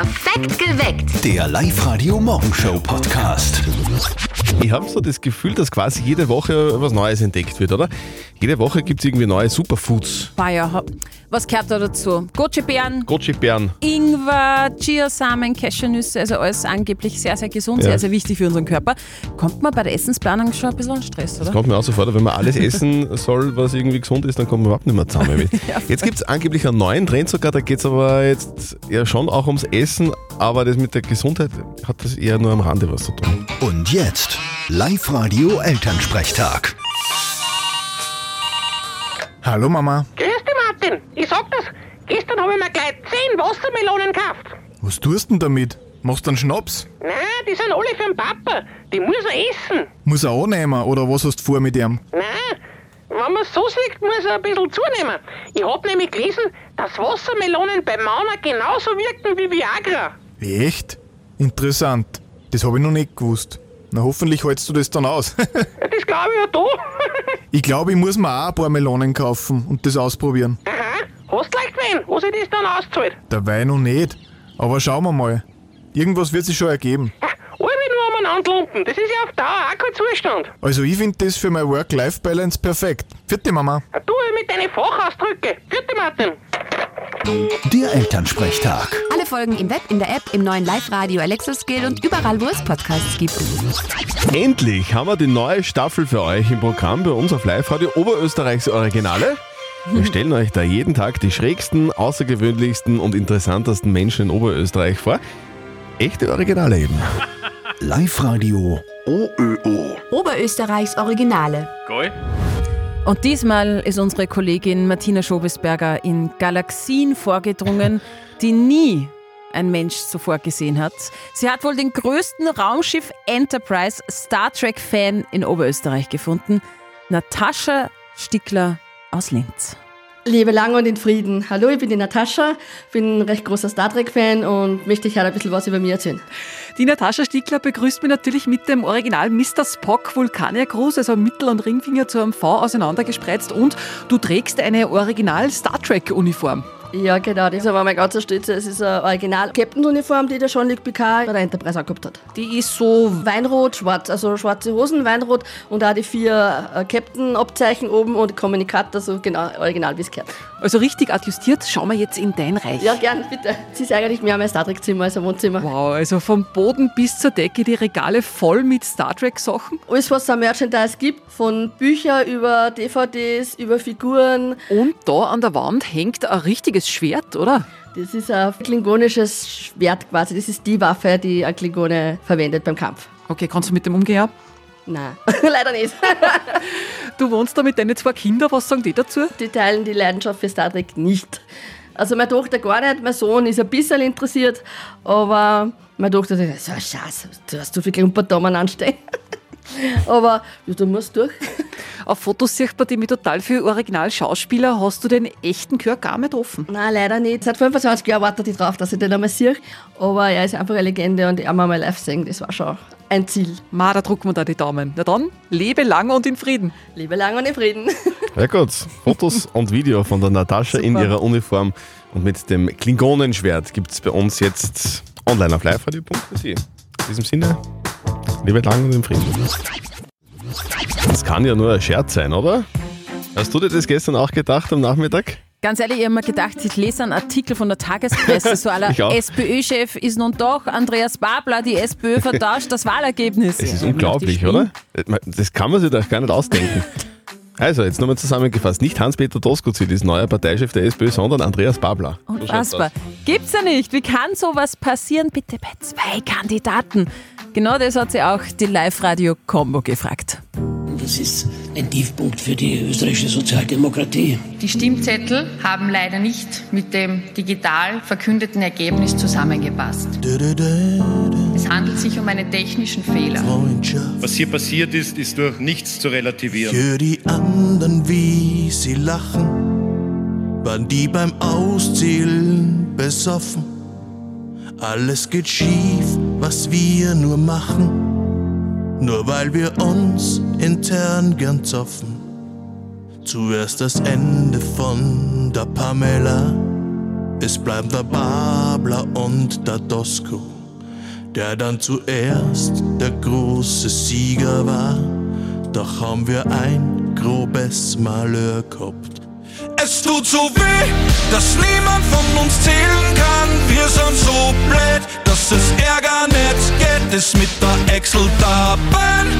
Perfekt geweckt. Der Live-Radio-Morgenshow-Podcast. Ich habe so das Gefühl, dass quasi jede Woche was Neues entdeckt wird, oder? Jede Woche gibt es irgendwie neue Superfoods. Bayer, ha- was gehört da dazu? Goji-Beeren. Ingwer, Chiasamen, Cashewnüsse, also alles angeblich sehr, sehr gesund, sehr, sehr wichtig für unseren Körper. Kommt man bei der Essensplanung schon ein bisschen an Stress, oder? Kommt mir auch so vor, wenn man alles essen soll, was irgendwie gesund ist, dann kommt man überhaupt nicht mehr zusammen mit. Jetzt gibt es angeblich einen neuen Trend sogar, da geht es aber jetzt ja schon auch ums Essen, aber das mit der Gesundheit hat das eher nur am Rande was zu tun. Und jetzt Live-Radio-Elternsprechtag. Hallo Mama, Grüß dich, Martin. Ich sag das. Gestern habe ich mir gleich 10 Wassermelonen gekauft. was tust denn damit? Machst du einen Schnaps? Nein, die sind alle für den Papa. Die muss er essen. Muss er annehmen oder was hast du vor mit ihm? Nein, wenn man es so sieht, muss er ein bisschen zunehmen. Ich hab nämlich gelesen, dass Wassermelonen bei Männern genauso wirken wie Viagra. Echt? Interessant. Das habe ich noch nicht gewusst. Na hoffentlich hältst du das dann aus. Ja, das glaube ich ja da. ich glaube, ich muss mir auch ein paar Melonen kaufen und das ausprobieren. Aha, hast leicht wen, wo sich das dann auszahlt? Dabei noch nicht. Aber schauen wir mal. Irgendwas wird sich schon ergeben. Ja, alle nur umeinander lumpen. Das ist ja auf Dauer auch kein Zustand. Also ich finde das für meine Work-Life-Balance perfekt. Vierte Mama. Ja, Du mit deinen Fachausdrücke. Vierte Martin. Der Elternsprechtag. Alle Folgen im Web, in der App, im neuen Live-Radio Alexa Skill und überall, wo es Podcasts gibt. Endlich haben wir die neue Staffel für euch im Programm bei uns auf Live-Radio Oberösterreichs Originale. Wir stellen euch da jeden Tag die schrägsten, außergewöhnlichsten und interessantesten Menschen in Oberösterreich vor. Echte Originale eben. Live-Radio OÖO. Oberösterreichs Originale. Und diesmal ist unsere Kollegin Martina Schobesberger in Galaxien vorgedrungen, die nie ein Mensch zuvor gesehen hat. Sie hat wohl den größten Raumschiff Enterprise Star Trek Fan in Oberösterreich gefunden. Natascha Stickler aus Linz. Lebe lang und in Frieden. Hallo, ich bin die Natascha, bin ein recht großer Star Trek-Fan und möchte euch heute ein bisschen was über mich erzählen. Die Natascha Stickler begrüßt mich natürlich mit dem Original Mr. Spock Vulkaniergruß, also Mittel- und Ringfinger zu einem V auseinandergespreizt und du trägst eine Original Star Trek Uniform. Ja, genau, das ist aber mein ganzer Stütze. Es ist eine Original-Captain-Uniform, die der Jean-Luc Picard bei der Enterprise angehabt hat. Die ist so, Weinrot, schwarz, also schwarze Hosen, Weinrot und auch die vier äh, Captain-Abzeichen oben und Kommunikator, so genau original wie es gehört. also richtig adjustiert. Schauen wir jetzt in dein Reich. Ja, gern, bitte. Es ist eigentlich mehr mein Star Trek-Zimmer als ein Wohnzimmer. Wow, also vom Boden bis zur Decke die Regale voll mit Star Trek Sachen. Alles, was es an Merchandise gibt, von Büchern über DVDs, über Figuren, Und da an der Wand hängt ein richtiges Schwert, oder? Das ist ein klingonisches Schwert quasi. Das ist die Waffe, die ein Klingone verwendet beim Kampf. Okay, kannst du mit dem umgehen? Nein, leider nicht. Du wohnst da mit deinen zwei Kindern, was sagen die dazu? Die teilen die Leidenschaft für Star Trek nicht. Also meine Tochter gar nicht, mein Sohn ist ein bisschen interessiert, aber meine Tochter sagt, so Scheiße, du hast zu viel Klumperdamen anstehen. Aber ja, du musst durch. Auf Fotos sieht man die mit total viel Original-Schauspieler. Hast du den echten Kirk gar nicht offen? Nein, leider nicht. Seit 25 Jahren wartet ich drauf, dass ich den einmal sehe. Aber er ist einfach eine Legende und einmal mal live sehen, das war schon ein Ziel. Ma, da drucken wir da die Daumen. Na dann, lebe lang und in Frieden. Lebe lang und in Frieden. Ja gut, Fotos und Video von der Natascha in ihrer Uniform und mit dem Klingonenschwert gibt es bei uns jetzt online auf liveradio.at. In diesem Sinne, liebe lang und im Frieden. Das kann ja nur ein Scherz sein, oder? Hast du dir das gestern auch gedacht am Nachmittag? Ganz ehrlich, ich habe mir gedacht, ich lese einen Artikel von der Tagespresse, so aller. SPÖ-Chef ist nun doch Andreas Babler, die SPÖ vertauscht das Wahlergebnis. Es ist Ja, unglaublich, oder? Das kann man sich doch gar nicht ausdenken. Also, jetzt nochmal zusammengefasst. Nicht Hans-Peter Doskozil ist neuer Parteichef der SPÖ, sondern Andreas Babler. Unfassbar. Gibt's ja nicht. Wie kann sowas passieren? Bitte bei zwei Kandidaten. Genau das hat sie auch die Live-Radio-Kombo gefragt. Das ist ein Tiefpunkt für die österreichische Sozialdemokratie. Die Stimmzettel haben leider nicht mit dem digital verkündeten Ergebnis zusammengepasst. Es handelt sich um einen technischen Fehler. Was hier passiert ist, ist durch nichts zu relativieren. Für die anderen, wie sie lachen, waren die beim Auszählen besoffen. Alles geht schief, was wir nur machen, nur weil wir uns intern gern zoffen. Zuerst das Ende von der Pamela Es bleibt der Babler und der Dosko, der dann zuerst der große Sieger war. Doch haben wir ein grobes Malheur gehabt. Es tut so weh, dass niemand von uns zählen kann. Wir sind so blöd, dass es Ärger nicht geht. Es mit der Excel-Tabelle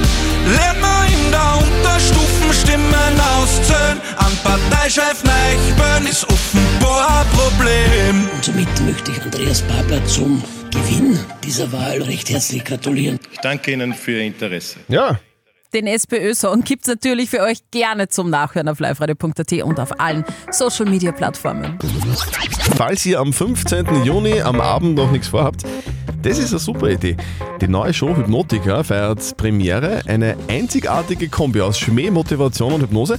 lernt man in der Unterstufen Stimmen auszählen. An Parteichef Neichbön ist offenbar ein Problem. Und somit möchte ich Andreas Babler zum Gewinn dieser Wahl recht herzlich gratulieren. Ich danke Ihnen für Ihr Interesse. Ja, Den SPÖ-Song gibt's natürlich für euch gerne zum Nachhören auf liveradio.at und auf allen Social-Media-Plattformen. Falls ihr am 15. Juni am Abend noch nichts vorhabt, das ist eine super Idee. Die neue Show Hypnotica feiert Premiere, eine einzigartige Kombi aus Schmäh, Motivation und Hypnose.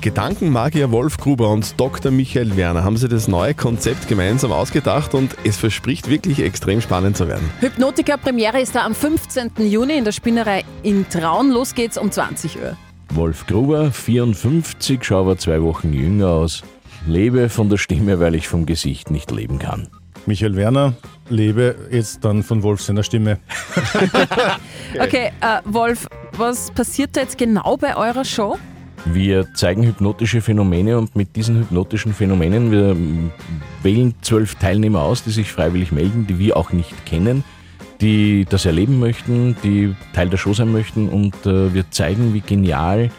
Gedankenmagier Wolf Gruber und Dr. Michael Werner haben sich das neue Konzept gemeinsam ausgedacht und es verspricht wirklich extrem spannend zu werden. Hypnotica Premiere ist da am 15. Juni in der Spinnerei in Traun. Los geht's um 20 Uhr. Wolf Gruber, 54, schau aber zwei Wochen jünger aus. Lebe von der Stimme, weil ich vom Gesicht nicht leben kann. Michael Werner, lebe jetzt dann von Wolf seiner Stimme. Okay, äh, Wolf, was passiert da jetzt genau bei eurer Show? Wir zeigen hypnotische Phänomene und mit diesen hypnotischen Phänomenen, wir wählen zwölf Teilnehmer aus, die sich freiwillig melden, die wir auch nicht kennen, die das erleben möchten, die Teil der Show sein möchten und äh, wir zeigen, wie genial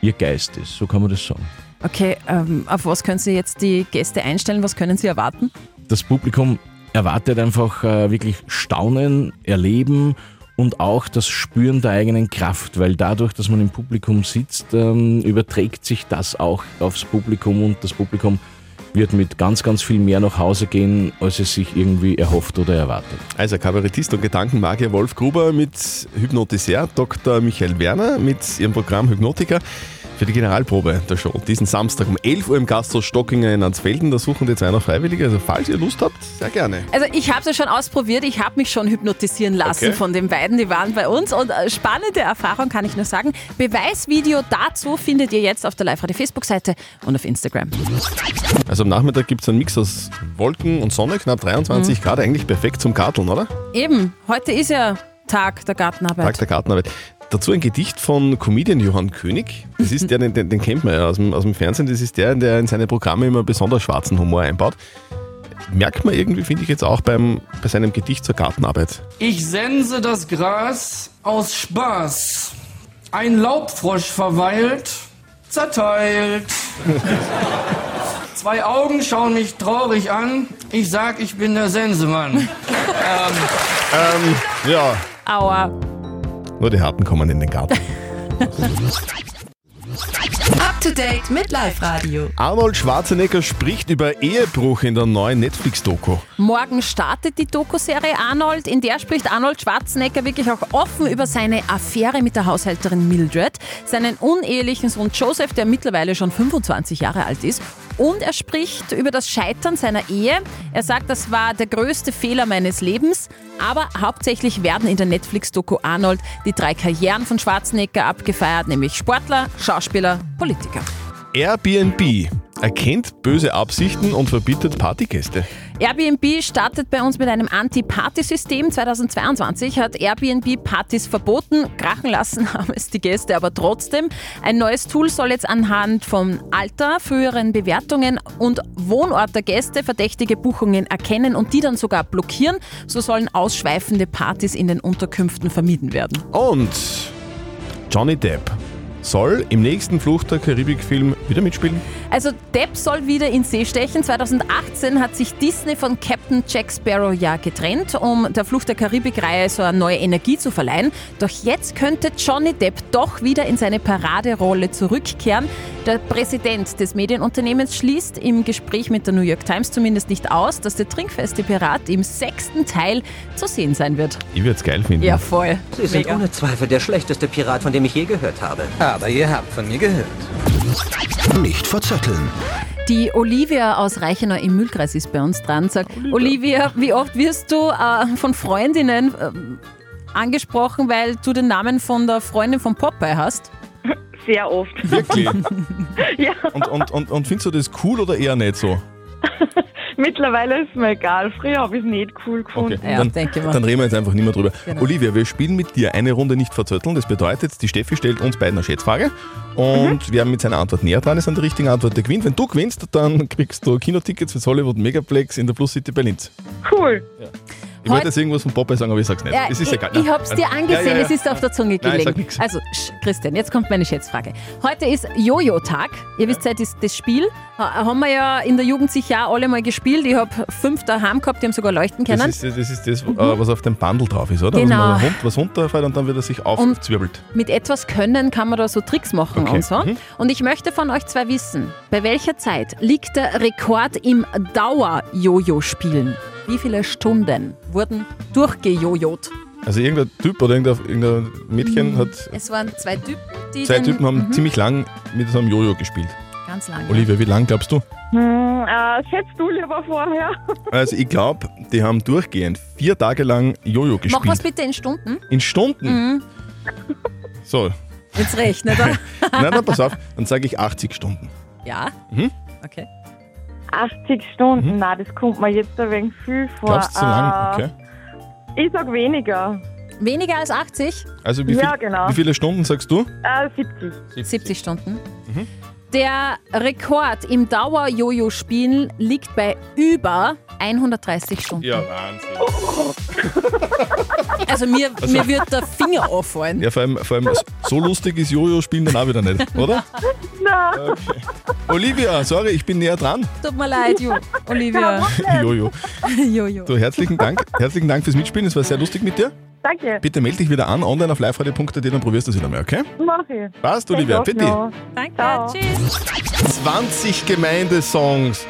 ihr Geist ist. So kann man das sagen. Okay, ähm, auf was können Sie jetzt die Gäste einstellen? Was können Sie erwarten? Das Publikum erwartet einfach äh, wirklich Staunen, Erleben und auch das Spüren der eigenen Kraft, weil dadurch, dass man im Publikum sitzt, ähm, überträgt sich das auch aufs Publikum und das Publikum wird mit ganz, ganz viel mehr nach Hause gehen, als es sich irgendwie erhofft oder erwartet. Also Kabarettist und Gedankenmagier Wolf Gruber mit Hypnotiseur Dr. Michael Werner mit ihrem Programm Hypnotica für die Generalprobe der Show. Diesen Samstag um 11 Uhr im Gasthaus Stockinger in Ansfelden. Da suchen die zwei noch Freiwillige. Also falls ihr Lust habt, sehr gerne. Also ich habe es ja schon ausprobiert, ich habe mich schon hypnotisieren lassen Okay. von den beiden, die waren bei uns und äh, spannende Erfahrung kann ich nur sagen. Beweisvideo dazu findet ihr jetzt auf der Live-Radio-Facebook-Seite und auf Instagram. Also am Nachmittag gibt es einen Mix aus Wolken und Sonne, knapp 23 Mhm. Grad, eigentlich perfekt zum Karteln, oder? Eben, heute ist ja Tag der Gartenarbeit. Tag der Gartenarbeit. Dazu ein Gedicht von Comedian Johann König. Das ist der, den, den, den kennt man ja aus dem, aus dem Fernsehen. Das ist der, der in seine Programme immer besonders schwarzen Humor einbaut. Merkt man irgendwie, finde ich jetzt auch beim, bei seinem Gedicht zur Gartenarbeit. Ich sense das Gras aus Spaß. Ein Laubfrosch verweilt, zerteilt. Zwei Augen schauen mich traurig an. Ich sag, ich bin der Sensemann. ähm, Ähm, ja, Aua. Nur die Harten kommen in den Garten. Up to date mit Live Radio. Arnold Schwarzenegger spricht über Ehebruch in der neuen Netflix-Doku. Morgen startet die Doku-Serie Arnold, in der spricht Arnold Schwarzenegger wirklich auch offen über seine Affäre mit der Haushälterin Mildred, seinen unehelichen Sohn Joseph, der mittlerweile schon 25 Jahre alt ist. Und er spricht über das Scheitern seiner Ehe. Er sagt, das war der größte Fehler meines Lebens. Aber hauptsächlich werden in der Netflix-Doku Arnold die drei Karrieren von Schwarzenegger abgefeiert, nämlich Sportler, Schauspieler, Politiker. Airbnb erkennt böse Absichten und verbietet Partygäste. Airbnb startet bei uns mit einem Anti-Party-System. 2022 hat Airbnb Partys verboten. Krachen lassen haben es die Gäste aber trotzdem. Ein neues Tool soll jetzt anhand vom Alter, früheren Bewertungen und Wohnort der Gäste verdächtige Buchungen erkennen und die dann sogar blockieren. So sollen ausschweifende Partys in den Unterkünften vermieden werden. Und Johnny Depp soll im nächsten Flucht der Karibik-Film wieder mitspielen. Also Depp soll wieder in See stechen. 2018 hat sich Disney von Captain Jack Sparrow ja getrennt, um der Flucht der Karibik-Reihe so eine neue Energie zu verleihen. Doch jetzt könnte Johnny Depp doch wieder in seine Paraderolle zurückkehren. Der Präsident des Medienunternehmens schließt im Gespräch mit der New York Times zumindest nicht aus, dass der trinkfeste Pirat im sechsten Teil zu sehen sein wird. Ich würde es geil finden. Ja, voll. Sie sind Mega. ohne Zweifel der schlechteste Pirat, von dem ich je gehört habe. Aber ihr habt von mir gehört. Nicht verzetteln. Die Olivia aus Reichenau im Mühlkreis ist bei uns dran. Sagt, Olivia, wie oft wirst du äh, von Freundinnen äh, angesprochen, weil du den Namen von der Freundin von Popeye hast? Sehr oft. Wirklich? ja. Und, und, und, und findest du das cool oder eher nicht so? Mittlerweile ist mir egal. Früher habe ich es nicht cool gefunden. Okay, dann, dann reden wir jetzt einfach nicht mehr drüber. Genau. Olivia, wir spielen mit dir eine Runde nicht verzötteln. Das bedeutet, die Steffi stellt uns beiden eine Schätzfrage und wer mit seiner Antwort näher dran ist an der richtigen Antwort, der gewinnt. Wenn du gewinnst, dann kriegst du Kinotickets fürs Hollywood Megaplex in der Plus City Berlin. Cool. Ich wollte jetzt irgendwas von Popeye sagen, aber ich sag's nicht. Ja, es ist ich, egal. ich hab's dir angesehen, Ja, ja, ja. es ist auf der Zunge Nein, ich gelegen. nix. also, sch, Christian, jetzt kommt meine Schätzfrage. Heute ist Jojo-Tag. Ihr wisst ja, das, das Spiel ha- haben wir ja in der Jugend sicher auch alle mal gespielt. Ich habe fünf daheim gehabt, die haben sogar leuchten können. Das ist das, ist das äh, was auf dem Bundle drauf ist, oder? Genau. Was, rund, was runterfällt und dann wird er sich aufzwirbelt. Mit etwas Können kann man da so Tricks machen Okay. und so. Mhm. Und ich möchte von euch zwei wissen, bei welcher Zeit liegt der Rekord im Dauer-Jojo-Spielen? Wie viele Stunden wurden durchgejojot? Also irgendein Typ oder irgendein, Mädchen hat. Es waren zwei Typen, die Zwei Typen haben Mhm. ziemlich lang mit so einem Jojo gespielt. Ganz lang. Olivia, wie lang glaubst du? Hm, äh, schätzt du lieber vorher? Also ich glaube, die haben durchgehend vier Tage lang Jojo Mach gespielt. was bitte in Stunden. In Stunden? Mhm. So. Jetzt rechnet er. Nein, nein, pass auf, dann sage ich 80 Stunden. Ja, Mhm. okay. 80 Stunden, na, das kommt mir jetzt ein wenig viel vor. Glaubst du zu lang? Äh, Okay. Ich sag weniger. Weniger als 80? Also wie, viel, Ja, genau. wie viele Stunden sagst du? Äh, 70. 70 Stunden. Mhm. Der Rekord im Dauer-Jojo-Spielen liegt bei über 130 Stunden. Ja, Wahnsinn. Also mir, Also- mir wird der Finger auffallen. Ja, vor allem, vor allem so lustig ist Jojo-Spielen dann auch wieder nicht, oder? Nein. Okay. Olivia, sorry, ich bin näher dran. Tut mir leid, Jo- Olivia. Jojo. Jojo. Du, herzlichen Dank. Herzlichen Dank fürs Mitspielen. Es war sehr lustig mit dir. Danke. Bitte melde dich wieder an, online auf liveradio.at, dann probierst du es wieder mal, okay? Mach ich. Passt, Olivia. Bitte. Danke, tschüss. 20 Gemeindesongs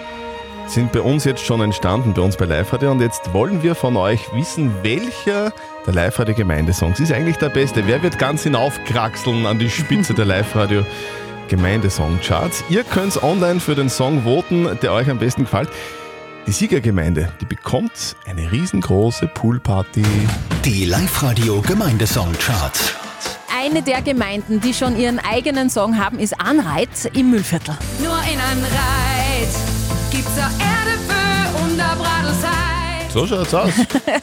sind bei uns jetzt schon entstanden, bei uns bei Live Radio. Und jetzt wollen wir von euch wissen, welcher der Live Radio Gemeindesongs ist eigentlich der beste. Wer wird ganz hinaufkraxeln an die Spitze der Live Radio Gemeindesong-Charts? Ihr könnt online für den Song voten, der euch am besten gefällt. Die Siegergemeinde, die bekommt eine riesengroße Poolparty. Die Live-Radio Gemeindesong-Charts. Eine der Gemeinden, die schon ihren eigenen Song haben, ist Anreit im Müllviertel. Nur in Anreit gibt's auch Erde für Bradelsheit. So schaut's aus.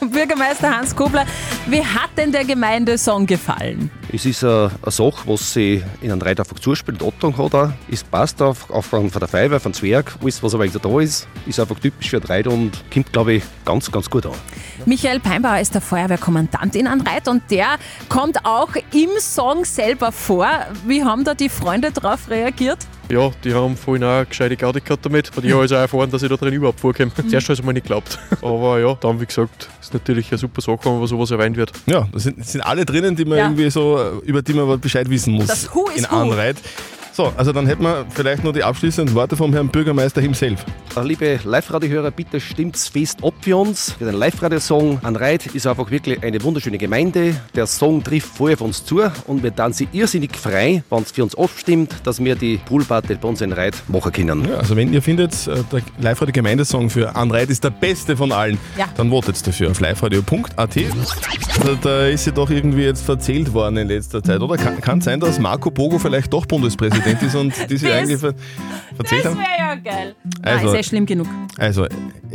Bürgermeister Hans Kobler, wie hat denn der Gemeindesong gefallen? Es ist eine, Sache, was sie in einem Reit einfach zuspielt. Ottung hat er. Es passt auf, auch von, der Feuerwehr, von Zwerg, alles, was aber da ist, ist einfach typisch für Reit und kommt, glaube ich, ganz, ganz gut an. Michael Peinbauer ist der Feuerwehrkommandant in Anreit und der kommt auch im Song selber vor. Wie haben da die Freunde darauf reagiert? Ja, die haben vorhin auch eine gescheite Gaudi gehabt damit. Und ich habe also auch erfahren, dass ich da drin überhaupt vorkomme. Mhm. Zuerst habe ich es mir nicht geglaubt. Aber ja, dann, wie gesagt, ist natürlich eine super Sache, wenn sowas erwähnt wird. Ja, da sind, sind alle drinnen, die man Ja. irgendwie so, äh, über die man Bescheid wissen muss. Das Who is in Who. So, also dann hätten wir vielleicht noch die abschließenden Worte vom Herrn Bürgermeister himself. Äh, Liebe Live-Radio-Hörer, bitte stimmt's fest ab für uns. Für den Live-Radio-Song an Reit ist einfach wirklich eine wunderschöne Gemeinde. Der Song trifft voll auf uns zu und wir dann sie irrsinnig frei, wenn es für uns abstimmt, dass wir die Poolparty bei uns in Reit machen können. Ja, also wenn ihr findet, äh, der live-radio Gemeindesong für Anreit ist der beste von allen, Ja. dann votet dafür auf liveradio.at. Da, da ist sie doch irgendwie jetzt verzählt worden in letzter Zeit, oder? Kann, kann sein, dass Marco Pogo vielleicht doch Bundespräsident ist und die sie Das- eigentlich ver verzählt haben? ja geil. Also- Nein, ist ja schlimm genug. Also,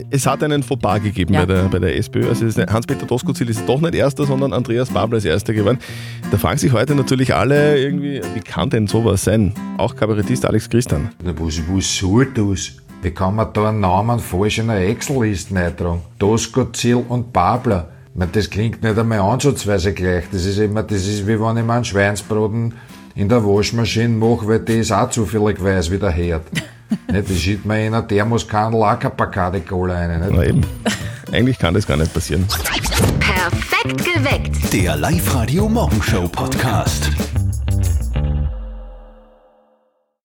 es hat einen Fauxpas gegeben Ja. bei, der, bei der SPÖ. Also Hans-Peter Doskozil ist doch nicht Erster, sondern Andreas Babler ist Erster geworden. Da fragen sich heute natürlich alle irgendwie, wie kann denn sowas sein? Auch Kabarettist Alex Christian. Na, was, was soll das? Wie kann man da einen Namen falsch in eine Excel-Liste eintragen? Doskozil und Babler. Das klingt nicht einmal ansatzweise gleich. Das ist immer, das ist wie wenn ich mir einen Schweinsbraten in der Waschmaschine mache, weil die ist auch zufällig weiß wie der Herd. nicht, das schiebt mir in einer Thermoskanne auch keine Bacardi Cola rein. Na eben. Eigentlich kann das gar nicht passieren. Perfekt geweckt. Der Live-Radio Morgenshow Podcast.